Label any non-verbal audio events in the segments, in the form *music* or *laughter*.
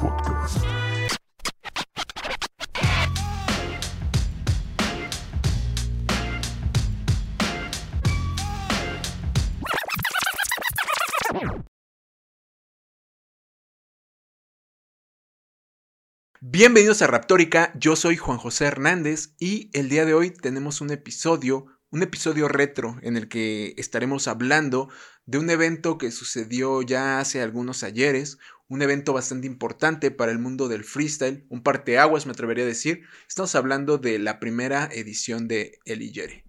Podcast. Bienvenidos a Raptórica, yo soy Juan José Hernández y el día de hoy tenemos un episodio, un episodio retro en el que estaremos hablando de un evento que sucedió ya hace algunos ayeres, un evento bastante importante para el mundo del freestyle, un parteaguas me atrevería a decir. Estamos hablando de la primera edición de El Iyere,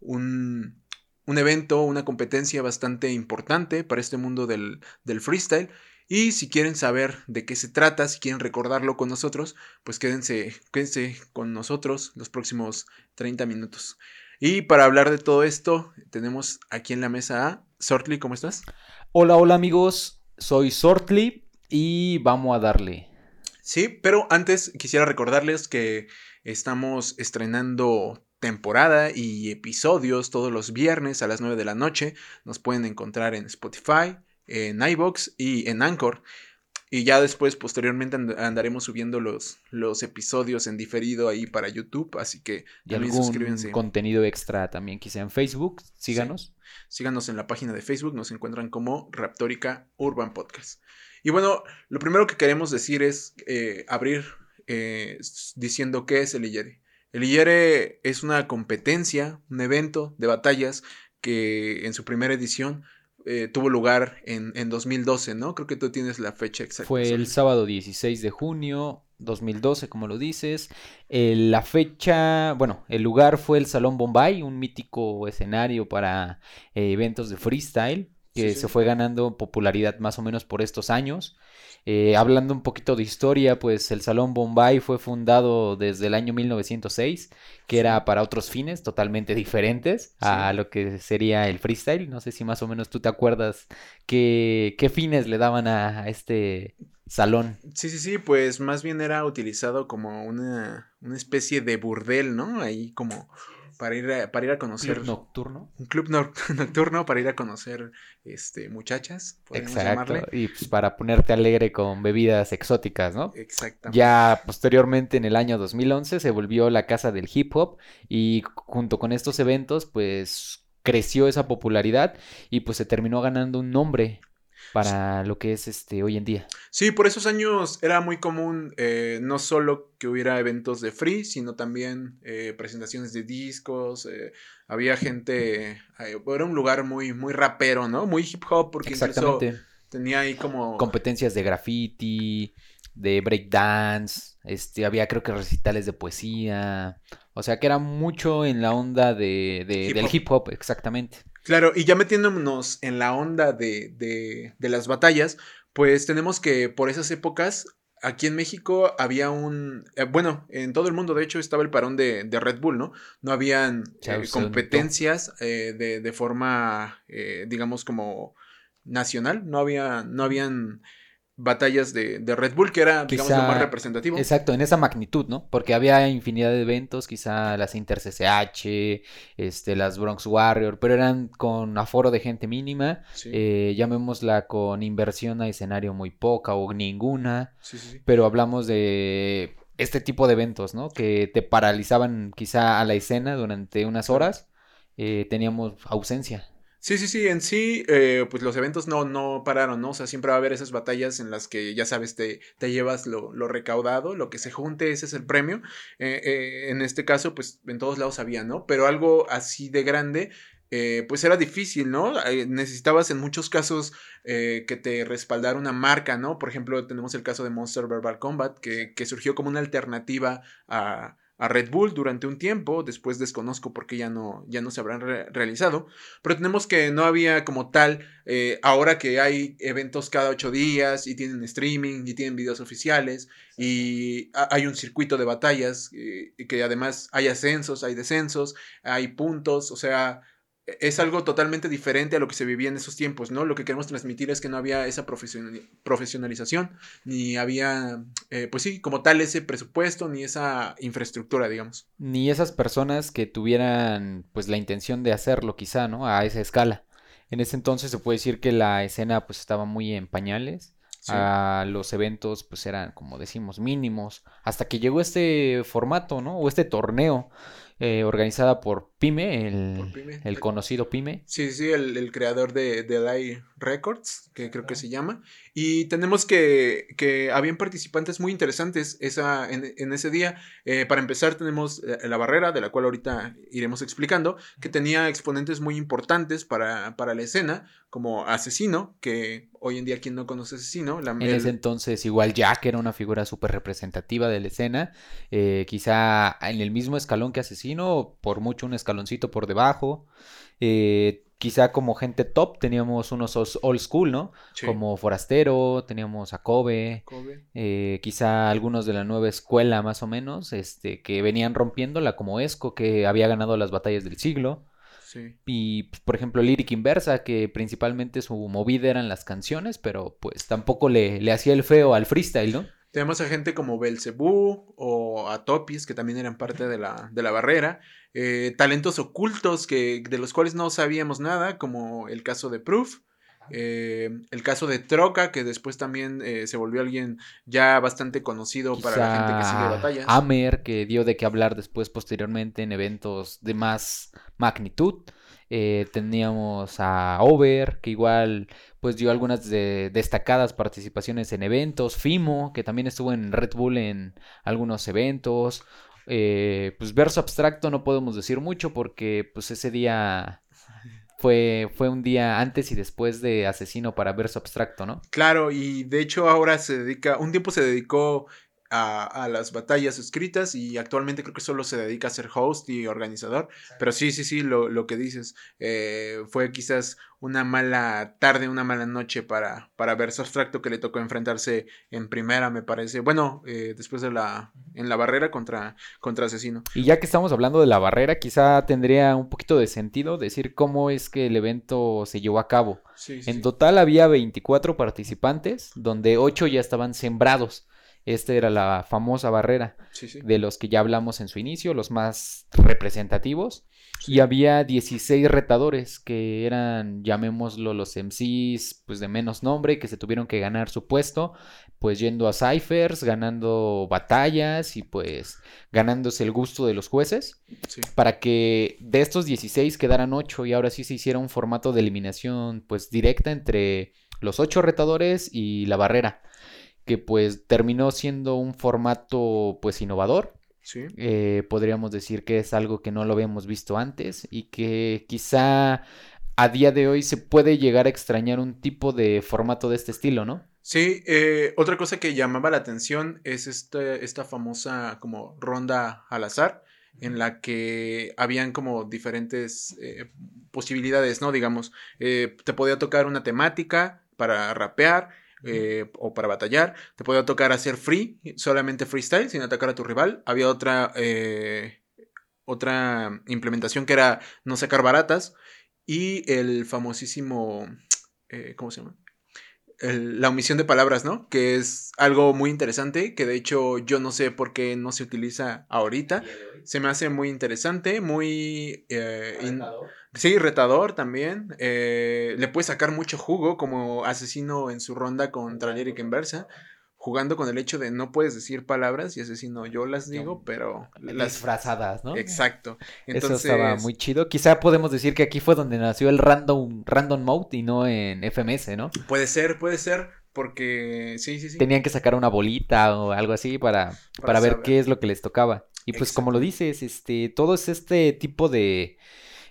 un, un evento, una competencia bastante importante para este mundo del, del freestyle y si quieren saber de qué se trata, si quieren recordarlo con nosotros, pues quédense, quédense con nosotros los próximos 30 minutos. Y para hablar de todo esto, tenemos aquí en la mesa a Sortly, ¿cómo estás? Hola, hola amigos, soy Sortly y vamos a darle. Sí, pero antes quisiera recordarles que estamos estrenando temporada y episodios todos los viernes a las 9 de la noche. Nos pueden encontrar en Spotify, en iBox y en Anchor. Y ya después, posteriormente, andaremos subiendo los, los episodios en diferido ahí para YouTube. Así que y también suscríbanse. contenido extra también quizá en Facebook. Síganos. Síganos en la página de Facebook. Nos encuentran como Raptórica Urban Podcast. Y bueno, lo primero que queremos decir es eh, abrir eh, diciendo qué es el IERE. El IERE es una competencia, un evento de batallas que en su primera edición eh, tuvo lugar en, en, 2012, ¿no? Creo que tú tienes la fecha exacta. Fue el sábado 16 de junio 2012, como lo dices. la fecha, bueno, el lugar fue el Salón Bombay, un mítico escenario para eh, eventos de freestyle que se fue ganando popularidad más o menos por estos años. Eh, hablando un poquito de historia, pues el Salón Bombay fue fundado desde el año 1906, que era para otros fines totalmente diferentes a lo que sería el freestyle. No sé si más o menos tú te acuerdas qué, qué fines le daban a, este salón. Sí, sí, sí, pues más bien era utilizado como una, una especie de burdel, ¿no? Ahí como para ir a, para ir a conocer. Club nocturno. Un club *laughs* nocturno para ir a conocer este, muchachas. Exacto. Y pues para ponerte alegre con bebidas exóticas, ¿no? Exactamente. Ya posteriormente, en el año 2011, se volvió la casa del hip hop y junto con estos eventos, pues creció esa popularidad y pues se terminó ganando un nombre para lo que es este hoy en día. Sí, por esos años era muy común eh, no solo que hubiera eventos de free, sino también eh, presentaciones de discos. Eh, había gente, era un lugar muy, muy rapero, ¿no? Muy hip hop, porque incluso tenía ahí como competencias de graffiti, de breakdance, este, había creo que recitales de poesía. O sea que era mucho en la onda de, del hip hop, exactamente. Claro, y ya metiéndonos en la onda de, de, de, las batallas, pues tenemos que por esas épocas, aquí en México había un, eh, bueno, en todo el mundo de hecho estaba el parón de, de Red Bull, ¿no? No habían eh, competencias eh, de, de, forma, digamos, como nacional, no, había, no habían batallas de, de, Red Bull, que era, digamos, lo más representativo. Exacto, en esa magnitud, ¿no? Porque había infinidad de eventos, quizá las Inter CCH, este, las Bronx Warrior, pero eran con aforo de gente mínima, eh, llamémosla con inversión a escenario muy poca o ninguna, pero hablamos de este tipo de eventos, ¿no? Que te paralizaban quizá a la escena durante unas horas, eh, teníamos ausencia. Sí, sí, sí, en sí, eh, pues los eventos no, no pararon, ¿no? O sea, siempre va a haber esas batallas en las que, ya sabes, te, te llevas lo, lo, recaudado, lo que se junte, ese es el premio. Eh, eh, en este caso, pues en todos lados había, ¿no? Pero algo así de grande, pues era difícil, ¿no? necesitabas en muchos casos que te respaldara una marca, ¿no? Por ejemplo, tenemos el caso de Monster Verbal Combat, que, que surgió como una alternativa a a Red Bull durante un tiempo, después desconozco por qué ya no, ya no se habrán realizado, pero tenemos que no había como tal, eh, ahora que hay eventos cada ocho días y tienen streaming y tienen videos oficiales y hay un circuito de batallas, eh, que además hay ascensos, hay descensos, hay puntos, o sea, es algo totalmente diferente a lo que se vivía en esos tiempos, ¿no? Lo que queremos transmitir es que no había esa profesionalización, ni había, eh, pues sí, como tal ese presupuesto, ni esa infraestructura, digamos. Ni esas personas que tuvieran, pues, la intención de hacerlo, quizá, ¿no? A esa escala. En ese entonces se puede decir que la escena pues estaba muy en pañales. Sí. a los eventos pues eran como decimos mínimos hasta que llegó este formato no o este torneo eh, organizada por Pyme el, Pyme. el conocido Pyme Sí, sí, el, el creador de, de Records, que creo que se llama. Y tenemos que, que habían participantes muy interesantes esa, en, en ese día. Eh, para empezar, tenemos eh, la barrera, de la cual ahorita iremos explicando, que tenía exponentes muy importantes para, para la escena, como Asesino, que hoy en día, quien no conoce Asesino, la, en el- ese entonces igual Jack era una figura súper representativa de la escena eh, quizá en el mismo escalón que Asesino por mucho un escaloncito por debajo eh, quizá como gente top teníamos unos os- old school no sí, como Forastero teníamos a Kobe Kobe. eh, quizá algunos de la nueva escuela más o menos, este, que venían rompiéndola como Esco, que había ganado las batallas del siglo, Sí. y pues, por ejemplo Lyric Inversa, que principalmente su movida eran las canciones, pero pues tampoco le, le hacía el feo al freestyle, ¿no? Tenemos a gente como Belcebú o a Topis, que también eran parte de la, de la barrera. eh, talentos ocultos que, de los cuales no sabíamos nada, como el caso de Proof. eh, el caso de Troca, que después también eh, se volvió alguien ya bastante conocido para la gente que sigue batallas. Amer, que dio de qué hablar después, posteriormente, en eventos de más magnitud. Eh, teníamos a Over, que igual pues dio algunas de- destacadas participaciones en eventos. Fimo, que también estuvo en Red Bull en algunos eventos. Eh, pues verso abstracto no podemos decir mucho porque pues ese día fue, fue un día antes y después de Asesino para verso abstracto, ¿no? Claro, y de hecho ahora se dedica, un tiempo se dedicó a, a las batallas escritas y actualmente creo que solo se dedica a ser host y organizador. Pero sí, sí, sí, lo, lo que dices, eh, fue quizás una mala tarde, una mala noche para, para Verso Abstracto que le tocó enfrentarse en primera, me parece. Bueno, eh, después de la, en la barrera contra, contra Asesino. Y ya que estamos hablando de la barrera, quizá tendría un poquito de sentido decir cómo es que el evento se llevó a cabo. Sí, sí, En sí. total había 24 participantes, donde 8 ya estaban sembrados. Esta era la famosa barrera Sí, sí. de los que ya hablamos en su inicio, los más representativos. Y había 16 retadores que eran, llamémoslo, los MCs, pues de menos nombre, que se tuvieron que ganar su puesto, pues yendo a ciphers, ganando batallas y pues ganándose el gusto de los jueces sí. para que de estos 16 quedaran 8 y ahora sí se hiciera un formato de eliminación pues directa entre los 8 retadores y la barrera, que pues terminó siendo un formato pues innovador. sí. Eh, podríamos decir que es algo que no lo habíamos visto antes y que quizá a día de hoy se puede llegar a extrañar un tipo de formato de este estilo, ¿no? Sí, eh, otra cosa que llamaba la atención es este, esta famosa como ronda al azar, en la que habían como diferentes eh, posibilidades, ¿no? Digamos, eh, te podía tocar una temática para rapear eh, o para batallar, te podía tocar hacer free, solamente freestyle, sin atacar a tu rival. Había otra, eh, otra implementación que era no sacar baratas y el famosísimo, eh, ¿cómo se llama? El- la omisión de palabras, ¿no? Que es algo muy interesante, que de hecho yo no sé por qué no se utiliza ahorita. Se me hace muy interesante, muy... eh, in- sí, retador también. eh, le puede sacar mucho jugo como asesino en su ronda contra Lyric Inversa, jugando con el hecho de no puedes decir palabras y asesino yo las digo, pero las... Disfrazadas, ¿no? Exacto. Eso Entonces, estaba muy chido. Quizá podemos decir que aquí fue donde nació el random, random mode y no en FMS, ¿no? puede ser, puede ser, porque sí, sí, sí. Tenían que sacar una bolita o algo así para, para, ver saber. qué es lo que les tocaba. Y pues como lo dices, este, todo es este tipo de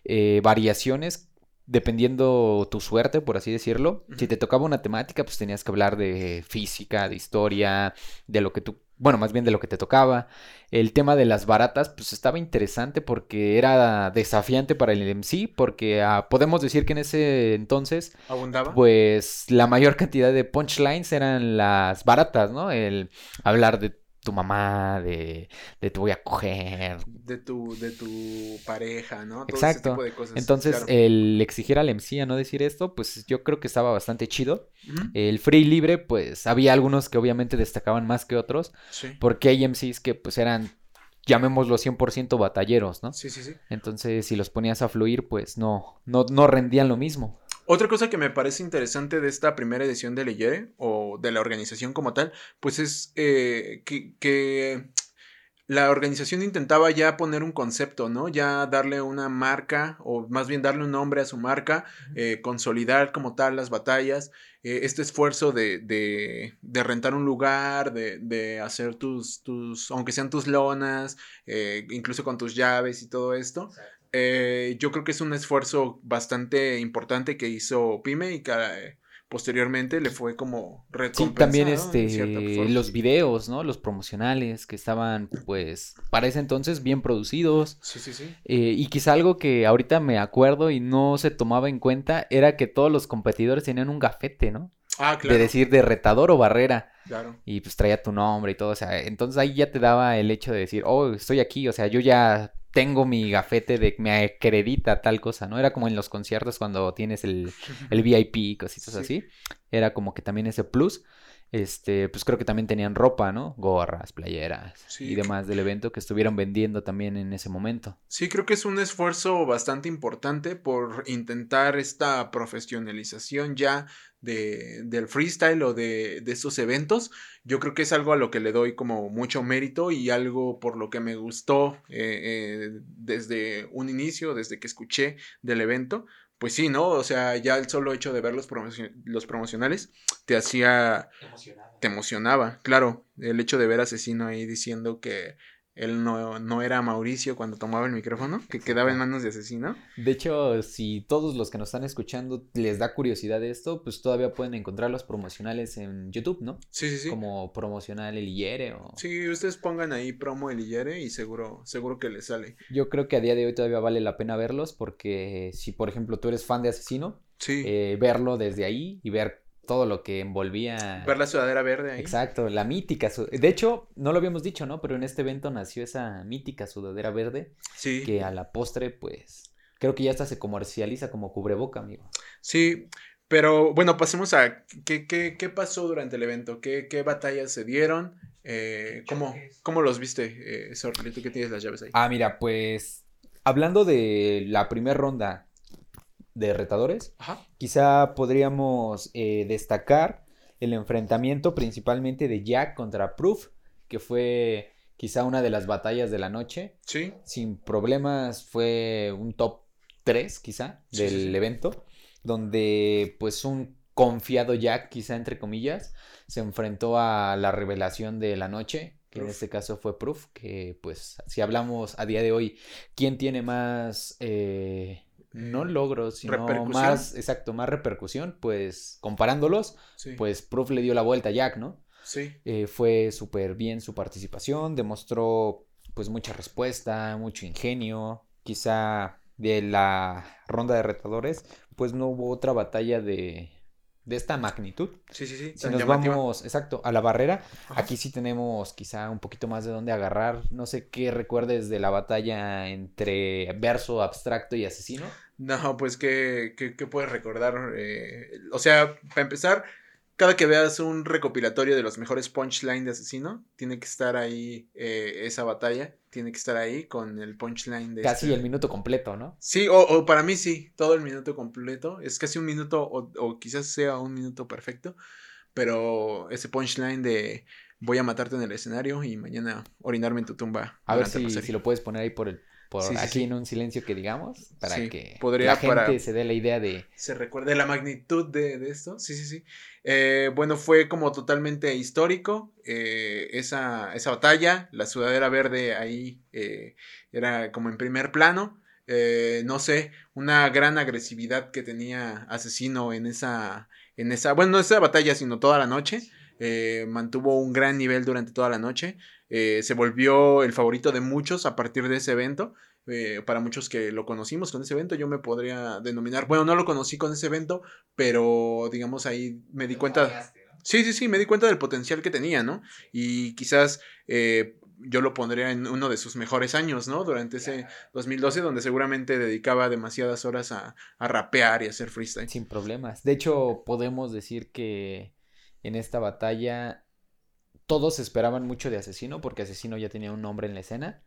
eh, variaciones dependiendo tu suerte, por así decirlo. Si te tocaba una temática, pues tenías que hablar de física, de historia, de lo que tú, bueno, más bien de lo que te tocaba. El tema de las baratas, pues estaba interesante porque era desafiante para el MC, porque ah, podemos decir que en ese entonces Abundaba. pues la mayor cantidad de punchlines eran las baratas, ¿no? El hablar de tu mamá, de, de te voy a coger. de tu, de tu pareja, ¿no? Todo Exacto. ese tipo de cosas. Entonces, claro. el exigir al MC a no decir esto, pues yo creo que estaba bastante chido. El free libre, pues había algunos que obviamente destacaban más que otros, Sí. porque hay MCs que pues eran, llamémoslo 100% batalleros, ¿no? Sí, sí, sí. Entonces, si los ponías a fluir, pues no, no, no rendían lo mismo. Otra cosa que me parece interesante de esta primera edición de Leyere, o de la organización como tal, pues es eh, que, que la organización intentaba ya poner un concepto, ¿no? Ya darle una marca, o más bien darle un nombre a su marca, eh, consolidar como tal las batallas, eh, este esfuerzo de, de, de, rentar un lugar, de, de, hacer tus, tus, aunque sean tus lonas, incluso con tus llaves y todo esto. Eh, yo creo que es un esfuerzo bastante importante que hizo Pyme y que posteriormente le fue como recompensado. Sí, también este, los videos, ¿no? Los promocionales que estaban, pues, para ese entonces bien producidos. Sí, sí, sí. Eh, y quizá algo que ahorita me acuerdo y no se tomaba en cuenta era que todos los competidores tenían un gafete, ¿no? Ah, claro. De decir de retador o barrera. Claro. Y pues traía tu nombre y todo, o sea, entonces ahí ya te daba el hecho de decir, oh, estoy aquí, o sea, yo ya tengo mi gafete de me acredita tal cosa, ¿no? Era como en los conciertos cuando tienes el, el *laughs* VIP, cositas así. Era como que también ese plus. Este, pues creo que también tenían ropa, ¿no? Gorras, playeras y demás del evento que estuvieron vendiendo también en ese momento. Sí, creo que es un esfuerzo bastante importante por intentar esta profesionalización ya de, del freestyle o de, de estos eventos. Yo creo que es algo a lo que le doy como mucho mérito y algo por lo que me gustó eh, eh, desde un inicio, desde que escuché del evento. Pues sí, ¿no? O sea, ya el solo hecho de ver los, los promocionales te hacía... Te emocionaba, claro. El hecho de ver a Asesino ahí diciendo que él no, no, era Mauricio cuando tomaba el micrófono, que quedaba en manos de asesino. De hecho, si todos los que nos están escuchando les da curiosidad de esto, pues todavía pueden encontrar los promocionales en YouTube, ¿no? Sí, sí, sí. Como promocional El Iyere o... Sí, ustedes pongan ahí promo El Iyere y seguro, seguro que les sale. Yo creo que a día de hoy todavía vale la pena verlos porque si, por ejemplo, tú eres fan de Asesino, sí. eh, verlo desde ahí y ver todo lo que envolvía. Ver la sudadera verde ahí. Exacto, la mítica. De hecho, no lo habíamos dicho, ¿no? Pero en este evento nació esa mítica sudadera verde. Sí. Que a la postre, pues, creo que ya hasta se comercializa como cubreboca, amigo. Sí, pero bueno, pasemos a qué, qué, qué pasó durante el evento, qué, qué batallas se dieron, eh, ¿cómo, ¿cómo, los viste, eh, Sorlito, que tienes las llaves ahí? Ah, mira, pues, hablando de la primera ronda, de retadores, quizá podríamos eh, destacar el enfrentamiento principalmente de Jack contra Proof, que fue quizá una de las batallas de la noche. Sí. Sin problemas fue un top 3 quizá del evento, donde pues un confiado Jack, quizá entre comillas, se enfrentó a la revelación de la noche, que en este caso fue Proof, que pues si hablamos a día de hoy, ¿quién tiene más... Eh, no logros, sino más, exacto, más repercusión, pues comparándolos, pues Proof le dio la vuelta a Jack, ¿no? Sí. Eh, fue súper bien su participación, demostró pues mucha respuesta, mucho ingenio, quizá de la ronda de retadores, pues no hubo otra batalla de, de esta magnitud. Sí, sí, sí. Si nos vamos, exacto, a la barrera, aquí sí tenemos quizá un poquito más de dónde agarrar. No sé qué recuerdes de la batalla entre verso abstracto y asesino. No, pues qué, qué, qué puedes recordar. Eh, o sea, para empezar, cada que veas un recopilatorio de los mejores punchline de asesino, tiene que estar ahí eh, esa batalla, tiene que estar ahí con el punchline de... Casi este el minuto completo, ¿no? Sí, o, para mí sí, todo el minuto completo, es casi un minuto o, quizás sea un minuto perfecto, pero ese punchline de voy a matarte en el escenario y mañana orinarme en tu tumba. A ver si, si lo puedes poner ahí por el por aquí en un silencio que digamos, para que la gente se dé la idea de... Se recuerde la magnitud de, de esto, sí, sí, sí. Eh, bueno, fue como totalmente histórico eh, esa, esa, batalla, la sudadera verde ahí eh, era como en primer plano, no sé, una gran agresividad que tenía Asesino en esa, en esa, bueno, no esa batalla, sino toda la noche. mantuvo un gran nivel durante toda la noche. Eh, se volvió el favorito de muchos a partir de ese evento. Eh, para muchos que lo conocimos con ese evento, yo me podría denominar, bueno, no lo conocí con ese evento, pero digamos ahí me di cuenta... Sí, sí, sí, me di cuenta del potencial que tenía, ¿no? Y quizás eh, yo lo pondría en uno de sus mejores años, ¿no? Durante ese 2012, donde seguramente dedicaba demasiadas horas a, a rapear y a hacer freestyle. Sin problemas. De hecho, podemos decir que en esta batalla todos esperaban mucho de Asesino porque Asesino ya tenía un nombre en la escena.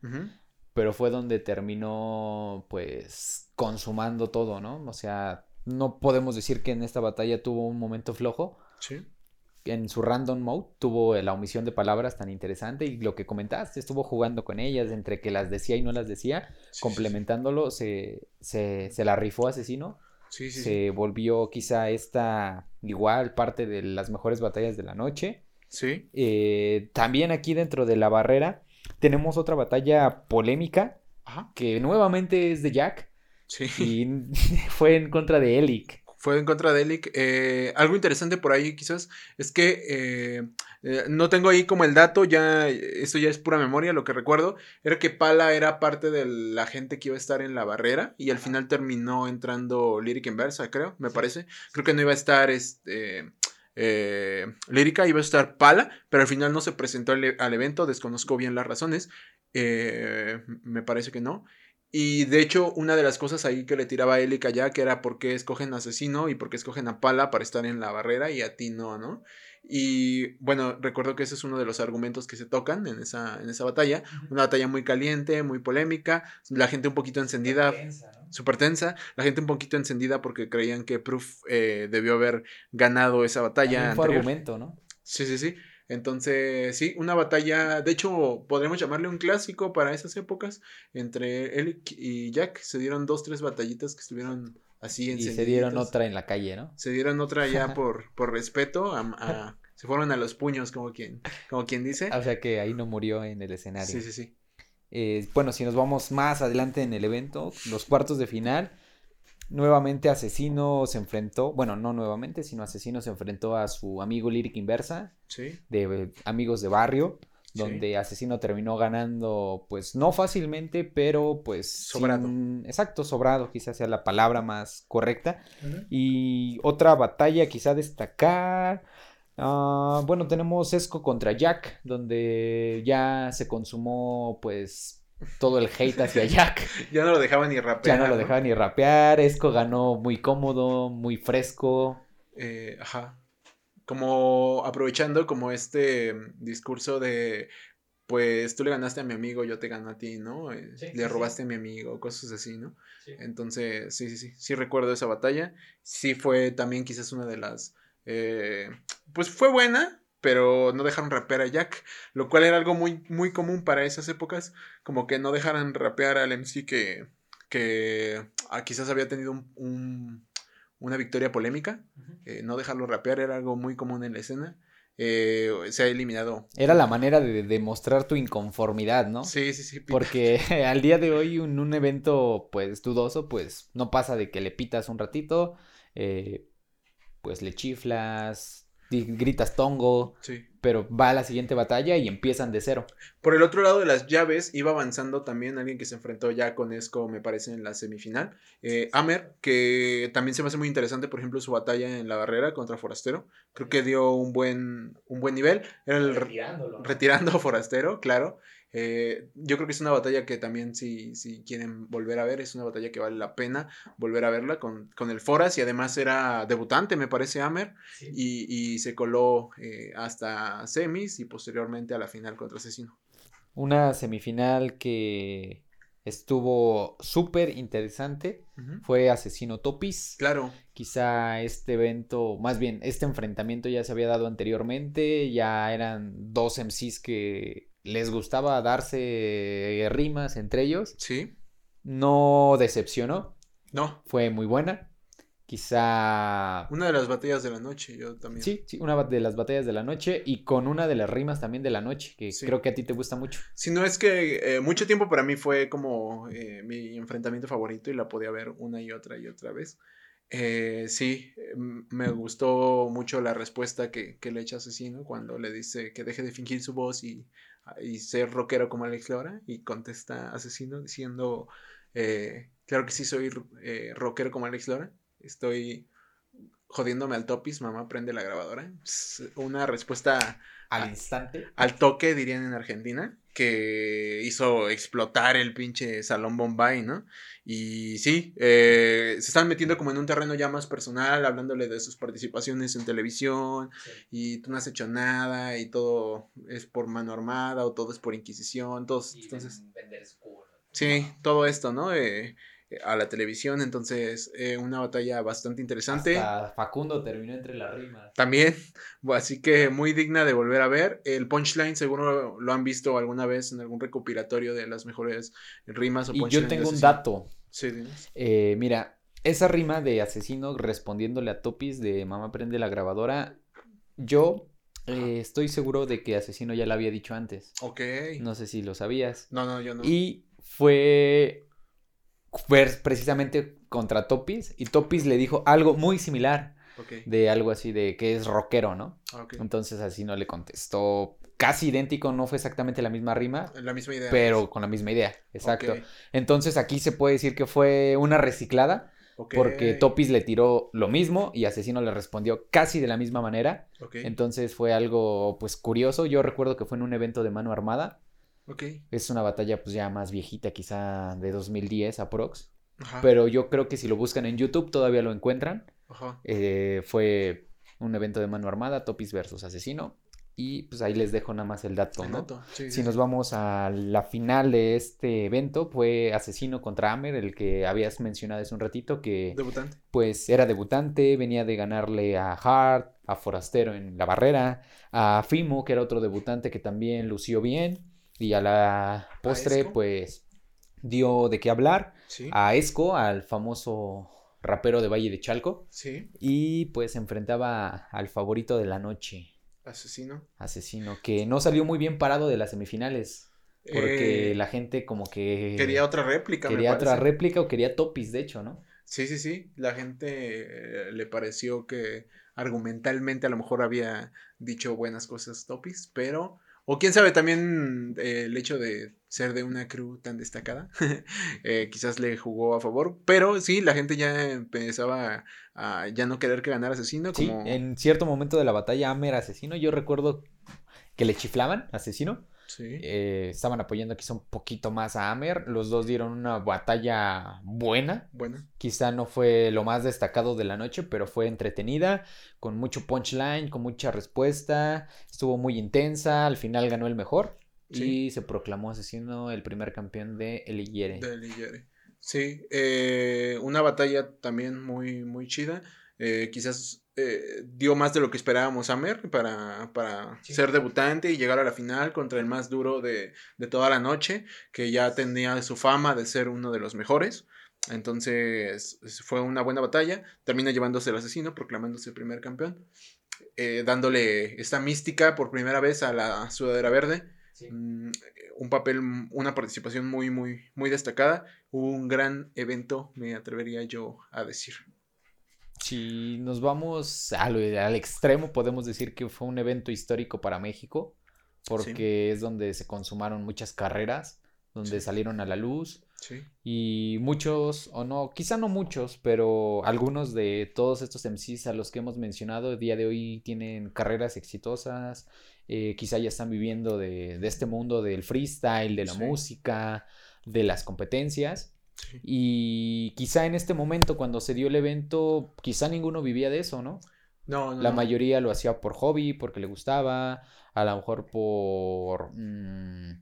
Pero fue donde terminó, pues, consumando todo, ¿no? O sea, no podemos decir que en esta batalla tuvo un momento flojo. Sí. En su random mode tuvo la omisión de palabras tan interesante y lo que comentaste, estuvo jugando con ellas, entre que las decía y no las decía, Sí, sí, complementándolo, se, se, se la rifó asesino. Sí, sí, sí. se volvió quizá esta igual parte de las mejores batallas de la noche. Sí. Eh, también aquí dentro de la barrera tenemos otra batalla polémica Ajá. que nuevamente es de Jack Sí. y *laughs* fue en contra de Elic. Fue en contra de Elic. Eh, algo interesante por ahí quizás es que eh, eh, no tengo ahí como el dato, ya esto ya es pura memoria, lo que recuerdo era que Pala era parte de la gente que iba a estar en la barrera y al final terminó entrando Lyric en Versa, creo, me parece. Creo que no iba a estar este... Eh, Lírica iba a estar Pala, pero al final no se presentó al, al evento, desconozco bien las razones, eh, me parece que no. Y de hecho, una de las cosas ahí que le tiraba a Elic allá, que era por qué escogen a Asesino y por qué escogen a Pala para estar en la barrera y a ti no, ¿no? Y bueno, recuerdo que ese es uno de los argumentos que se tocan en esa, en esa batalla. Una batalla muy caliente, muy polémica, la gente un poquito encendida, súper tensa, la gente un poquito encendida porque creían que Proof eh, debió haber ganado esa batalla. Fue argumento, ¿no? Sí, sí, sí. Entonces, sí, una batalla, de hecho, podríamos llamarle un clásico para esas épocas entre Elic y Jack. Se dieron dos, tres batallitas que estuvieron así Y se dieron otra en la calle, ¿no? Se dieron otra ya *laughs* por, por respeto, a- a- se fueron a los puños, como quien, como quien dice. O sea que ahí no murió en el escenario. Sí, sí, sí. Eh, bueno, si nos vamos más adelante en el evento, los cuartos de final, nuevamente Asesino se enfrentó, bueno, no nuevamente, sino Asesino se enfrentó a su amigo Lyric Inversa, Sí, de eh, amigos de barrio, Sí. donde Asesino terminó ganando, pues no fácilmente, pero pues... Sobrado. sin- Exacto, sobrado, quizás sea la palabra más correcta. Y otra batalla quizá destacar. ah, bueno, tenemos Esco contra Jack, donde ya se consumó pues todo el hate hacia Jack. *laughs* Ya no lo dejaban ni rapear. Ya no lo dejaba ni rapear. Esco ganó muy cómodo, muy fresco. Eh, ajá. Como aprovechando como este mm, discurso de, pues tú le ganaste a mi amigo, yo te gano a ti, ¿no? Eh, Sí, le sí, sí. robaste a mi amigo, cosas así, ¿no? Entonces, sí, sí, sí, sí recuerdo esa batalla. Sí fue también quizás una de las, eh, pues fue buena, pero no dejaron rapear a Jack, lo cual era algo muy, muy común para esas épocas, como que no dejaran rapear al MC que, que ah, quizás había tenido un- un- una victoria polémica, eh, no dejarlo rapear era algo muy común en la escena. Eh, se ha eliminado. Era la manera de demostrar tu inconformidad, ¿no? Sí, sí, sí. Porque *laughs* al día de hoy en un evento pues dudoso pues no pasa de que le pitas un ratito, eh, pues le chiflas, gritas tongo, Sí. Pero va a la siguiente batalla y empiezan de cero. Por el otro lado de las llaves iba avanzando también alguien que se enfrentó ya con Esco, me parece, en la semifinal. Eh, Amer, que también se me hace muy interesante, por ejemplo, su batalla en la barrera contra Forastero. Creo que dio un buen, un buen nivel. Era el retirando a Forastero, claro. Eh, yo creo que es una batalla que también si, si quieren volver a ver, es una batalla que vale la pena volver a verla con, con el Foras y además era debutante, me parece, Amer, y, y se coló eh, hasta semis y posteriormente a la final contra Asesino. Una semifinal que estuvo súper interesante fue Asesino Topis. Claro, Quizá este evento, más bien, este enfrentamiento ya se había dado anteriormente, ya eran dos MCs que les gustaba darse rimas entre ellos. sí, No decepcionó, no, fue muy buena. Quizá... una de las batallas de la noche, yo también. Sí, sí, una de las batallas de la noche y con una de las rimas también de la noche, que Sí. creo que a ti te gusta mucho. Si no es que eh, mucho tiempo para mí fue como eh, mi enfrentamiento favorito y la podía ver una y otra y otra vez. Eh, sí, eh, me gustó mucho la respuesta que, que le echa Asesino cuando le dice que deje de fingir su voz y, y ser rockero como Alex Lora y contesta Asesino diciendo, eh, claro que sí soy eh, rockero como Alex Lora, estoy jodiéndome al topis, mamá prende la grabadora. Una respuesta Al instante. al toque, dirían en Argentina, que hizo explotar el pinche Salón Bombay, ¿no? Y sí, eh, se están metiendo como en un terreno ya más personal, hablándole de sus participaciones en televisión, y tú no has hecho nada, y todo es por mano armada, o todo es por inquisición, todos, entonces... Sí, todo esto, ¿no? Eh, eh, a la televisión. Entonces, eh, una batalla bastante interesante. Hasta Facundo terminó entre las rimas. También, así que muy digna de volver a ver. El punchline, seguro lo han visto alguna vez en algún recopilatorio de las mejores rimas o Y yo tengo un dato. Sí. Eh, mira, esa rima de asesino respondiéndole a Topis de mamá prende la grabadora, yo eh, estoy seguro de que asesino ya la había dicho antes. Ok. No sé si lo sabías. No, no, yo no. Y fue precisamente contra Topis y Topis le dijo algo muy similar de algo así de que es rockero, ¿no? ok. Entonces asesino le contestó casi idéntico, no fue exactamente la misma rima, La misma idea. pero con la misma idea, exacto. Entonces aquí se puede decir que fue una reciclada porque Topis le tiró lo mismo y Asesino le respondió casi de la misma manera. Entonces fue algo pues curioso. Yo recuerdo que fue en un evento de mano armada. Es una batalla pues ya más viejita, quizá de 2010 aprox. Ajá. Pero yo creo que si lo buscan en YouTube todavía lo encuentran. Ajá. Eh, fue un evento de mano armada, Topis versus Asesino. Y pues ahí les dejo nada más el dato, El ¿no? dato, sí, Si sí, nos vamos a la final de este evento, fue Asesino contra Amer, el que habías mencionado hace un ratito, que Debutante. pues era debutante, venía de ganarle a Hart, a Forastero en la barrera, a Fimo, que era otro debutante que también lució bien, y a la postre pues dio de qué hablar, Sí. a Esco, al famoso rapero de Valle de Chalco, Sí. y pues se enfrentaba al favorito de la noche, Asesino. Asesino, que no salió muy bien parado de las semifinales. Porque Eh, la gente como que Quería otra réplica. me quería otra réplica o quería topis, de hecho, ¿no? Sí, sí, sí. La gente eh, le pareció que argumentalmente a lo mejor había dicho buenas cosas Topis, pero. O quién sabe, también eh, el hecho de ser de una crew tan destacada, *laughs* eh, quizás le jugó a favor. Pero sí, la gente ya empezaba a, ya no querer que ganara Asesino. Sí, en cierto momento de la batalla Amer Asesino, yo recuerdo que le chiflaban Asesino. Sí. eh, estaban apoyando quizá un poquito más a Amer. Los dos dieron una batalla buena. Bueno, Quizá no fue lo más destacado de la noche, pero fue entretenida, con mucho punchline, con mucha respuesta. Estuvo muy intensa. Al final ganó el mejor. Sí. Y se proclamó asesino el primer campeón de El de. Sí, eh, una batalla también muy, muy chida. Eh, quizás eh, dio más de lo que esperábamos Amer para, para Sí. ser debutante y llegar a la final contra el más duro de, de toda la noche, que ya tenía su fama de ser uno de los mejores. Entonces fue una buena batalla. Termina llevándose el asesino, proclamándose el primer campeón, eh, dándole esta mística por primera vez a la sudadera verde. Sí. Mm, un papel, una participación muy, muy, muy destacada. Un gran evento, me atrevería yo a decir. Si nos vamos al, al extremo, podemos decir que fue un evento histórico para México, porque es donde se consumaron muchas carreras, donde Sí. salieron a la luz Sí, y muchos, o no, quizá no muchos, pero algunos de todos estos MCs a los que hemos mencionado el día de hoy tienen carreras exitosas, eh, quizá ya están viviendo de, de este mundo del freestyle, de la música, de las competencias. Sí. Y quizá en este momento, cuando se dio el evento, quizá ninguno vivía de eso, ¿no? No, no, La no. mayoría lo hacía por hobby, porque le gustaba, a lo mejor por mm,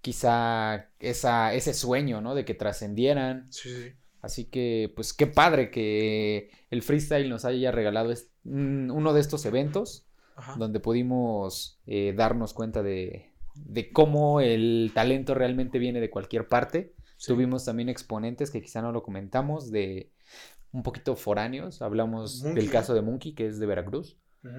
quizá esa, ese sueño, ¿no? De que trascendieran. Sí, sí. Así que, pues qué padre que el freestyle nos haya regalado mm, uno de estos eventos Ajá. donde pudimos eh, darnos cuenta de, de cómo el talento realmente viene de cualquier parte. Sí. Tuvimos también exponentes que quizá no lo comentamos, de un poquito foráneos. Hablamos Monkey. del caso de Monkey, que es de Veracruz,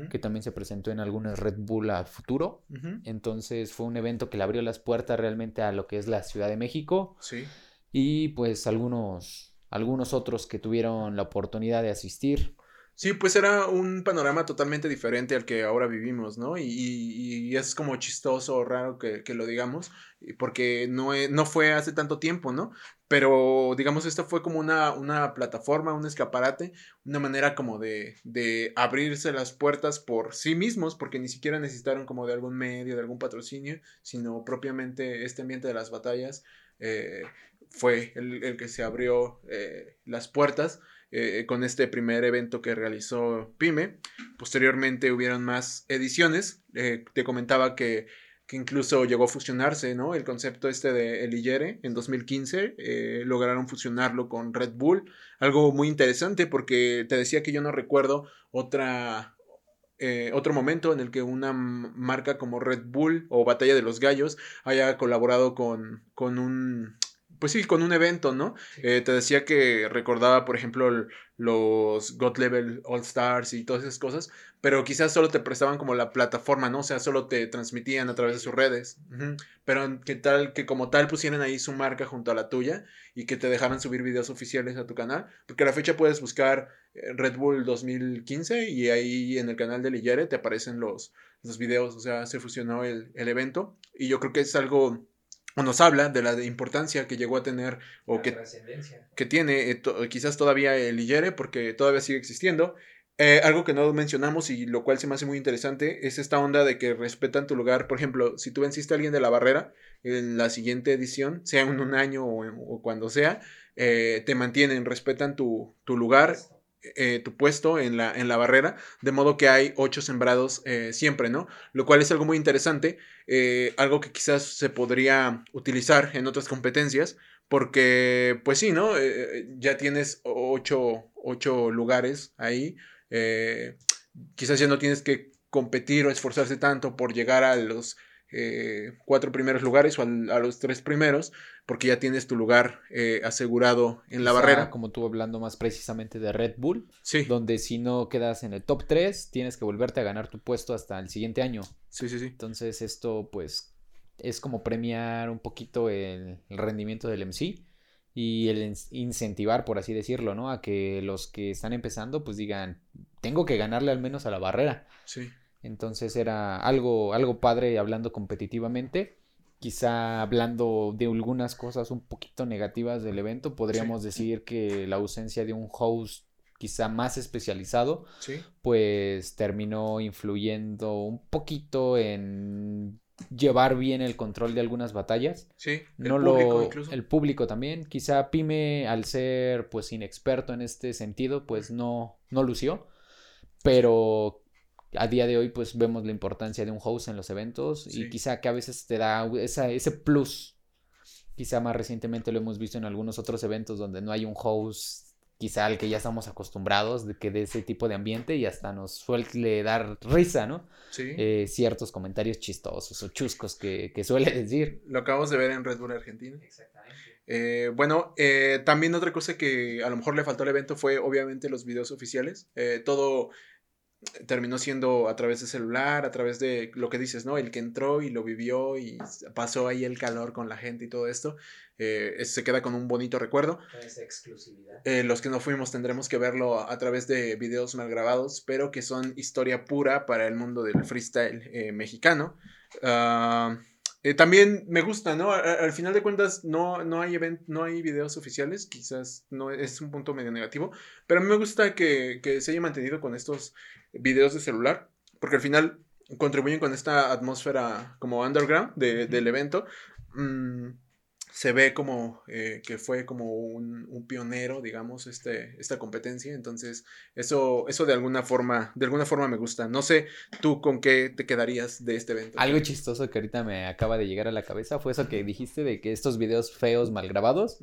que también se presentó en algunas Red Bull a futuro. Entonces fue un evento que le abrió las puertas realmente a lo que es la Ciudad de México Sí. y pues algunos, algunos otros que tuvieron la oportunidad de asistir. Sí, pues era un panorama totalmente diferente al que ahora vivimos, ¿no? Y, y- y es como chistoso o raro que, que lo digamos, porque no, e- no fue hace tanto tiempo, ¿no? Pero digamos, esto fue como una, una plataforma, un escaparate, una manera como de, de abrirse las puertas por sí mismos, porque ni siquiera necesitaron como de algún medio, de algún patrocinio, sino propiamente este ambiente de las batallas eh, fue el, el que se abrió eh, las puertas eh, con este primer evento que realizó Pyme. Posteriormente hubieron más ediciones. Eh, te comentaba que que incluso llegó a fusionarse, ¿no? El concepto este de El Iyere en 2015, eh, lograron fusionarlo con Red Bull, algo muy interesante porque te decía que yo no recuerdo otra, eh, otro momento en el que una marca como Red Bull o Batalla de los Gallos haya colaborado con, con un pues sí, con un evento, ¿no? Eh, te decía que recordaba, por ejemplo, los God Level All Stars y todas esas cosas, pero quizás solo te prestaban como la plataforma, ¿no? O sea, solo te transmitían a través de sus redes. Pero que tal, que como tal pusieran ahí su marca junto a la tuya y que te dejaran subir videos oficiales a tu canal, porque a la fecha puedes buscar eh, Red Bull 2015 y ahí en el canal de Lillere te aparecen los, los videos, o sea, se fusionó el, el evento y yo creo que es algo o nos habla de la importancia que llegó a tener o que, que tiene eh, quizás todavía el Iyere porque todavía sigue existiendo. Eh, algo que no mencionamos y lo cual se me hace muy interesante es esta onda de que respetan tu lugar. Por ejemplo, si tú venciste a alguien de la barrera en la siguiente edición, sea en un año o, cuando sea, eh, te mantienen, respetan tu, tu lugar eh, tu puesto en la, en la barrera, de modo que hay ocho sembrados eh, siempre, ¿no? Lo cual es algo muy interesante, eh, algo que quizás se podría utilizar en otras competencias, porque, pues sí, ¿no? ya tienes ocho, ocho lugares ahí, quizás ya no tienes que competir o esforzarse tanto por llegar a los cuatro primeros lugares o a los tres primeros, porque ya tienes tu lugar eh, asegurado en la barrera. Como tú hablando más precisamente de Red Bull, sí. donde si no quedas en el top 3, tienes que volverte a ganar tu puesto hasta el siguiente año. Sí, sí, sí. Entonces esto pues es como premiar un poquito el, rendimiento del MC y el incentivar, por así decirlo, ¿no? A que los que están empezando pues digan, tengo que ganarle al menos a la barrera. Sí. Entonces era algo, algo padre hablando competitivamente quizá hablando de algunas cosas un poquito negativas del evento, podríamos decir que la ausencia de un host quizá más especializado, pues terminó influyendo un poquito en llevar bien el control de algunas batallas. Sí, el público incluso. El público también. Quizá Pyme, al ser pues inexperto en este sentido, pues no, no lució. Pero a día de hoy pues vemos la importancia de un host en los eventos y quizá que a veces te da esa, ese plus. Quizá más recientemente lo hemos visto en algunos otros eventos donde no hay un host quizá al que ya estamos acostumbrados de que de ese tipo de ambiente y hasta nos suele dar risa, ¿no? Sí. Eh, ciertos comentarios chistosos o chuscos que, suele *laughs* decir. Lo acabamos de ver en Red Bull Argentina. Exactamente. Eh, bueno, eh, también otra cosa que a lo mejor le faltó al evento fue obviamente los videos oficiales. todo terminó siendo a través de celular, a través de lo que dices, ¿no? El que entró y lo vivió y pasó ahí el calor con la gente y todo esto, eh, se queda con un bonito recuerdo. Esa exclusividad. Eh, los que no fuimos tendremos que verlo a, través de videos mal grabados, pero que son historia pura para el mundo del freestyle eh, mexicano. Ah, también me gusta, ¿no? al final de cuentas no, no, hay no hay videos oficiales, quizás no es un punto medio negativo, pero a mí me gusta que, que se haya mantenido con estos videos de celular, porque al final contribuyen con esta atmósfera como underground del evento. Mm, se ve como eh, que fue como un, pionero, digamos, este, esta competencia. Entonces, eso, eso de alguna forma, de alguna forma me gusta. No sé, tú con qué te quedarías de este evento. Algo chistoso que ahorita me acaba de llegar a la cabeza fue eso que dijiste de que estos videos feos mal grabados.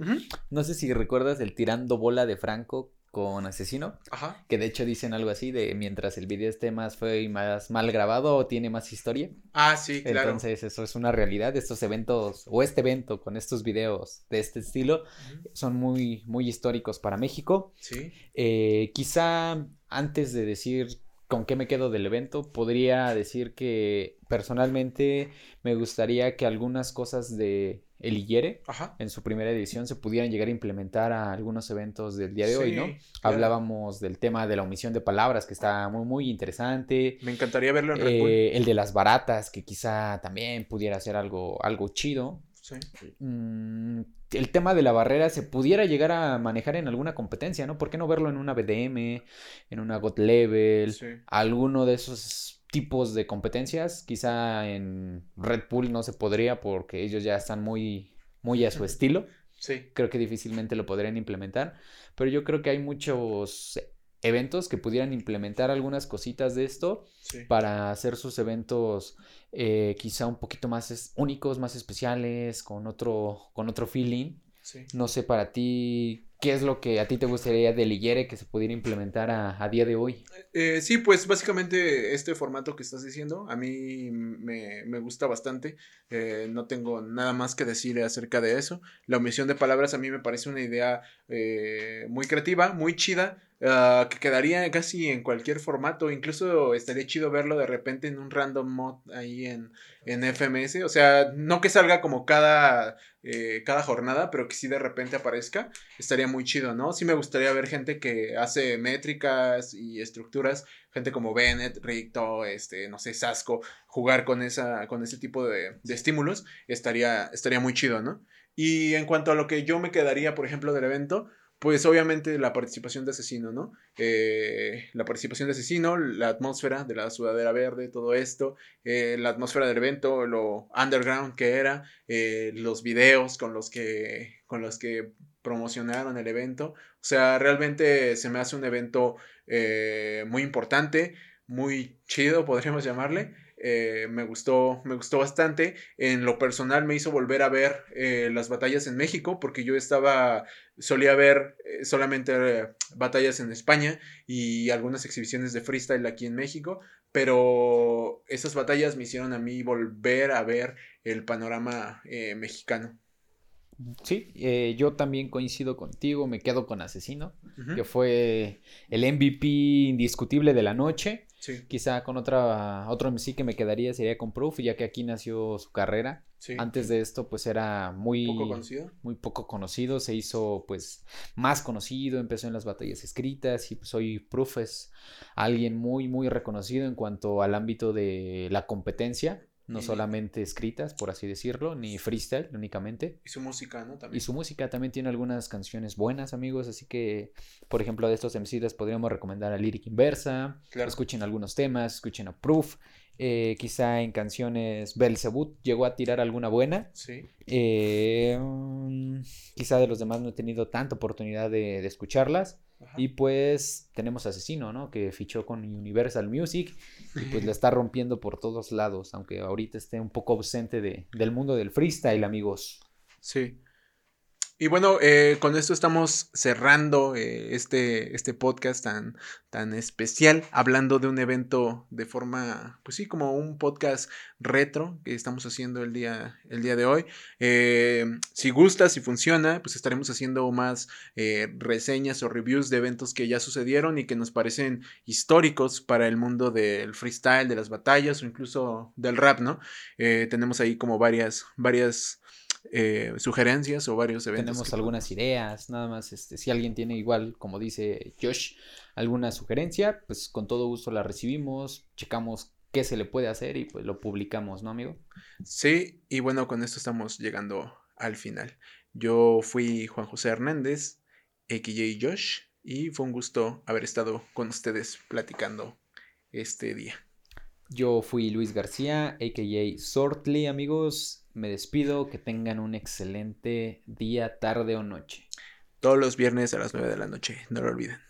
No sé si recuerdas el tirando bola de Franco con Asesino. Ajá. Que de hecho dicen algo así de mientras el video esté más feo y más mal grabado o tiene más historia. Ah, sí, claro. Entonces eso es una realidad. Estos eventos o este evento con estos videos de este estilo son muy, muy históricos para México. Sí. Eh, quizá antes de decir con qué me quedo del evento, podría decir que personalmente me gustaría que algunas cosas de el Iyere en su primera edición se pudieran llegar a implementar a algunos eventos del día de hoy, ¿no? Hablábamos del tema de la omisión de palabras, que está muy, muy interesante. Me encantaría verlo en eh, El de las baratas, que quizá también pudiera ser algo, algo chido. Sí. Mm, el tema de la barrera se pudiera llegar a manejar en alguna competencia, ¿no? ¿Por qué no verlo en una BDM, en una God Level, alguno de esos tipos de competencias. Quizá en Red Bull no se podría porque ellos ya están muy, muy a su estilo. Sí. Creo que difícilmente lo podrían implementar. Pero yo creo que hay muchos eventos que pudieran implementar algunas cositas de esto Sí. para hacer sus eventos eh, quizá un poquito más es- únicos, más especiales, con otro, con otro feeling. Sí. No sé para ti, ¿qué es lo que a ti te gustaría de Ligere que se pudiera implementar a, día de hoy? Eh, sí, pues básicamente este formato que estás diciendo a mí me, me gusta bastante. Eh, no tengo nada más que decir acerca de eso. La omisión de palabras a mí me parece una idea eh, muy creativa, muy chida, ah, que quedaría casi en cualquier formato. Incluso estaría chido verlo de repente en un random mod ahí en, en FMS. O sea, no que salga como cada, eh, cada jornada, pero que sí de repente aparezca. Estaría muy chido, ¿no? Sí me gustaría ver gente que hace métricas y estructuras, gente como Bennett, Ricto, este, no sé, Sasco, jugar con esa, con ese tipo de, de estímulos, estaría, estaría muy chido, ¿no? Y en cuanto a lo que yo me quedaría, por ejemplo, del evento, pues obviamente la participación de Asesino, ¿no? Eh, la participación de Asesino, la atmósfera de la sudadera verde, todo esto, eh, la atmósfera del evento, lo underground que era, eh, los videos con los que, con los que promocionaron el evento. O sea, realmente se me hace un evento eh, muy importante, muy chido, podríamos llamarle. Eh, me gustó, me gustó bastante. En lo personal me hizo volver a ver eh, las batallas en México, porque yo estaba, solía ver eh, solamente eh, batallas en España y algunas exhibiciones de freestyle aquí en México, pero esas batallas me hicieron a mí volver a ver el panorama mexicano. Sí, eh, yo también coincido contigo, me quedo con Asesino, que fue el MVP indiscutible de la noche. Sí, Quizá con otra, otro MC que me quedaría sería con Proof, ya que aquí nació su carrera. sí. Antes de esto, pues era muy poco conocido. muy poco conocido, se hizo pues más conocido, empezó en las batallas escritas y pues hoy Proof es alguien muy muy reconocido en cuanto al ámbito de la competencia, no Y- solamente escritas, por así decirlo, ni freestyle únicamente. Y su música, ¿no? Y También. su música también tiene algunas canciones buenas, amigos, así que, por ejemplo, de estos MCs podríamos recomendar a Lyric Inversa, Claro. escuchen algunos temas, escuchen a Proof, eh, quizá en canciones Belzebut llegó a tirar alguna buena, Sí. eh, mm, quizá de los demás no he tenido tanta oportunidad de, de escucharlas. Ajá. Y pues tenemos Asesino, ¿no? Que fichó con Universal Music y pues la *laughs* está rompiendo por todos lados, aunque ahorita esté un poco ausente de, del mundo del freestyle, amigos. Sí. Y bueno, eh, con esto estamos cerrando eh, este, este podcast tan, tan especial, hablando de un evento de forma, pues sí, como un podcast retro que estamos haciendo el día, el día de hoy. Eh, si gusta, si funciona, pues estaremos haciendo más eh, reseñas o reviews de eventos que ya sucedieron y que nos parecen históricos para el mundo del freestyle, de las batallas o incluso del rap, ¿no? Tenemos ahí como varias, varias eh, sugerencias o varios eventos. Tenemos algunas ideas, nada más, este, si alguien tiene igual, como dice Josh, alguna sugerencia, pues con todo gusto la recibimos, checamos qué se le puede hacer y pues lo publicamos, ¿no, amigo? Sí, y bueno, con esto estamos llegando al final. Yo fui Juan José Hernández, AKJ Josh, y fue un gusto haber estado con ustedes platicando este día. Yo fui Luis García, a.k.a. Sortly, amigos. Me despido, que tengan un excelente día, tarde o noche. Todos los viernes a las 9 de la noche, no lo olviden.